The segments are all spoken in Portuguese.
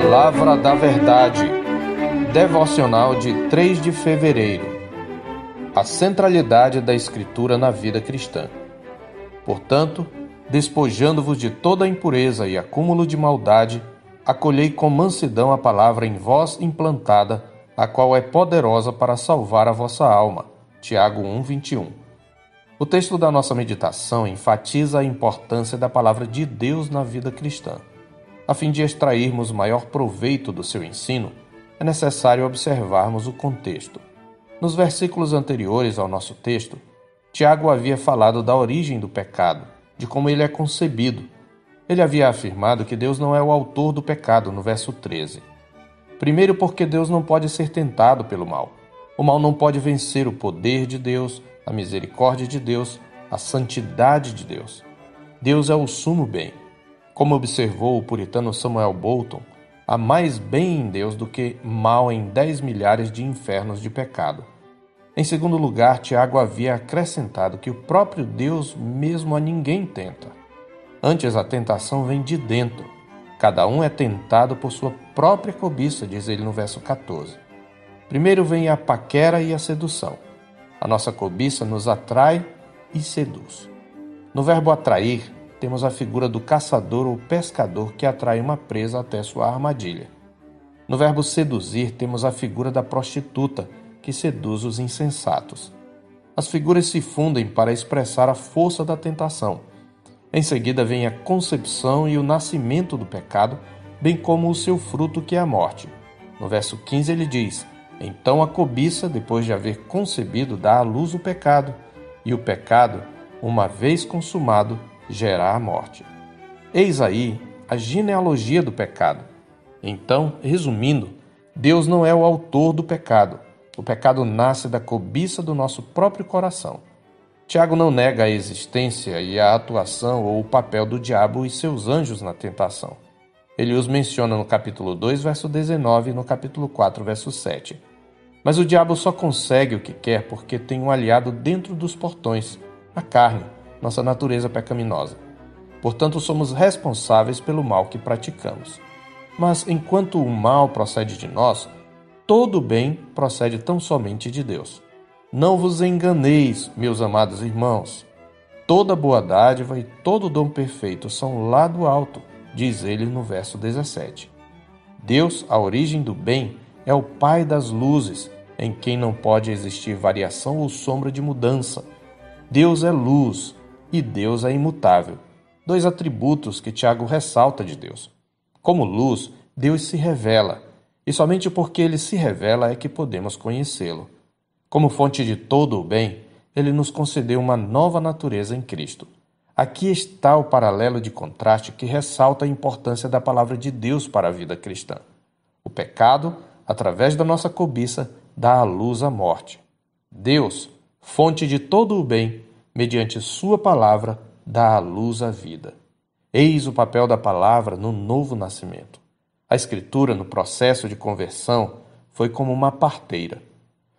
Palavra da Verdade, devocional de 3 de fevereiro. A centralidade da Escritura na vida cristã. Portanto, despojando-vos de toda impureza e acúmulo de maldade, acolhei com mansidão a palavra em vós implantada, a qual é poderosa para salvar a vossa alma. Tiago 1:21. O texto da nossa meditação enfatiza a importância da palavra de Deus na vida cristã. A fim de extrairmos maior proveito do seu ensino, é necessário observarmos o contexto. Nos versículos anteriores ao nosso texto, Tiago havia falado da origem do pecado, de como ele é concebido. Ele havia afirmado que Deus não é o autor do pecado, no verso 13. Primeiro, porque Deus não pode ser tentado pelo mal. O mal não pode vencer o poder de Deus, a misericórdia de Deus, a santidade de Deus. Deus é o sumo bem. Como observou o puritano Samuel Bolton, há mais bem em Deus do que mal em dez milhares de infernos de pecado. Em segundo lugar, Tiago havia acrescentado que o próprio Deus mesmo a ninguém tenta. Antes, a tentação vem de dentro. Cada um é tentado por sua própria cobiça, diz ele no verso 14. Primeiro vem a paquera e a sedução. A nossa cobiça nos atrai e seduz. No verbo atrair, temos a figura do caçador ou pescador que atrai uma presa até sua armadilha. No verbo seduzir, temos a figura da prostituta que seduz os insensatos. As figuras se fundem para expressar a força da tentação. Em seguida vem a concepção e o nascimento do pecado, bem como o seu fruto, que é a morte. No verso 15 ele diz: Então a cobiça, depois de haver concebido, dá à luz o pecado, e o pecado, uma vez consumado, gerar a morte. Eis aí a genealogia do pecado. Então, resumindo, Deus não é o autor do pecado. O pecado nasce da cobiça do nosso próprio coração. Tiago não nega a existência e a atuação ou o papel do diabo e seus anjos na tentação. Ele os menciona no capítulo 2, verso 19 e no capítulo 4, verso 7. Mas o diabo só consegue o que quer porque tem um aliado dentro dos portões, a carne, nossa natureza pecaminosa. Portanto, somos responsáveis pelo mal que praticamos. Mas enquanto o mal procede de nós, todo o bem procede tão somente de Deus. Não vos enganeis, meus amados irmãos. Toda boa dádiva e todo dom perfeito são lá do alto, diz ele no verso 17. Deus, a origem do bem, é o Pai das luzes, em quem não pode existir variação ou sombra de mudança. Deus é luz, e Deus é imutável. Dois atributos que Tiago ressalta de Deus. Como luz, Deus se revela, e somente porque ele se revela é que podemos conhecê-lo. Como fonte de todo o bem, ele nos concedeu uma nova natureza em Cristo. Aqui está o paralelo de contraste que ressalta a importância da palavra de Deus para a vida cristã. O pecado, através da nossa cobiça, dá à luz a morte. Deus, fonte de todo o bem, mediante Sua palavra, dá à luz a vida. Eis o papel da palavra no novo nascimento. A Escritura, no processo de conversão, foi como uma parteira.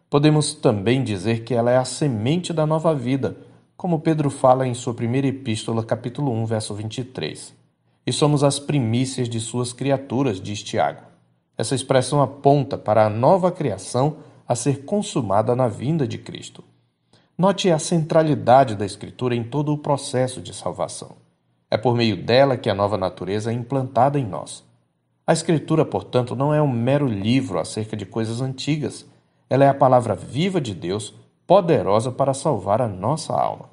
Podemos também dizer que ela é a semente da nova vida, como Pedro fala em sua primeira epístola, capítulo 1, verso 23. E somos as primícias de suas criaturas, diz Tiago. Essa expressão aponta para a nova criação a ser consumada na vinda de Cristo. Note a centralidade da Escritura em todo o processo de salvação. É por meio dela que a nova natureza é implantada em nós. A Escritura, portanto, não é um mero livro acerca de coisas antigas. Ela é a palavra viva de Deus, poderosa para salvar a nossa alma.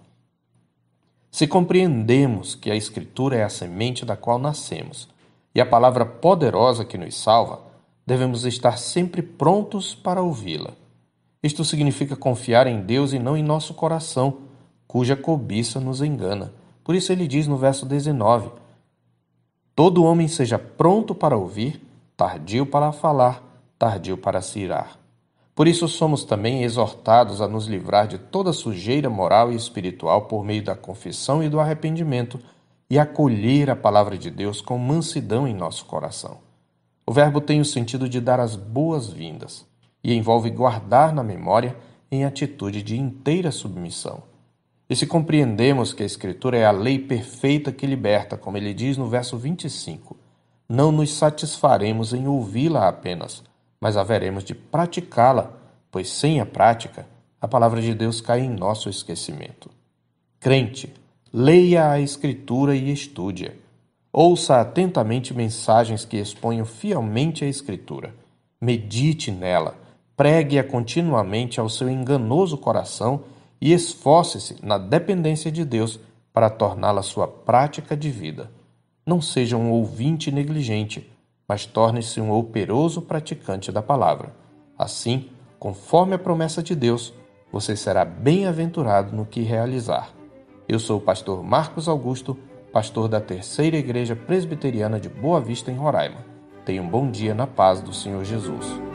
Se compreendemos que a Escritura é a semente da qual nascemos e a palavra poderosa que nos salva, devemos estar sempre prontos para ouvi-la. Isto significa confiar em Deus e não em nosso coração, cuja cobiça nos engana. Por isso ele diz no verso 19: Todo homem seja pronto para ouvir, tardio para falar, tardio para se irar. Por isso somos também exortados a nos livrar de toda sujeira moral e espiritual por meio da confissão e do arrependimento e acolher a palavra de Deus com mansidão em nosso coração. O verbo tem o sentido de dar as boas-vindas e envolve guardar na memória em atitude de inteira submissão. E se compreendemos que a Escritura é a lei perfeita que liberta, como ele diz no verso 25, não nos satisfaremos em ouvi-la apenas, mas haveremos de praticá-la, pois sem a prática, a palavra de Deus cai em nosso esquecimento. Crente, leia a Escritura e estude-a. Ouça atentamente mensagens que exponham fielmente a Escritura. Medite nela, pregue-a continuamente ao seu enganoso coração e esforce-se na dependência de Deus para torná-la sua prática de vida. Não seja um ouvinte negligente, mas torne-se um operoso praticante da palavra. Assim, conforme a promessa de Deus, você será bem-aventurado no que realizar. Eu sou o pastor Marcos Augusto, pastor da Terceira Igreja Presbiteriana de Boa Vista, em Roraima. Tenha um bom dia na paz do Senhor Jesus.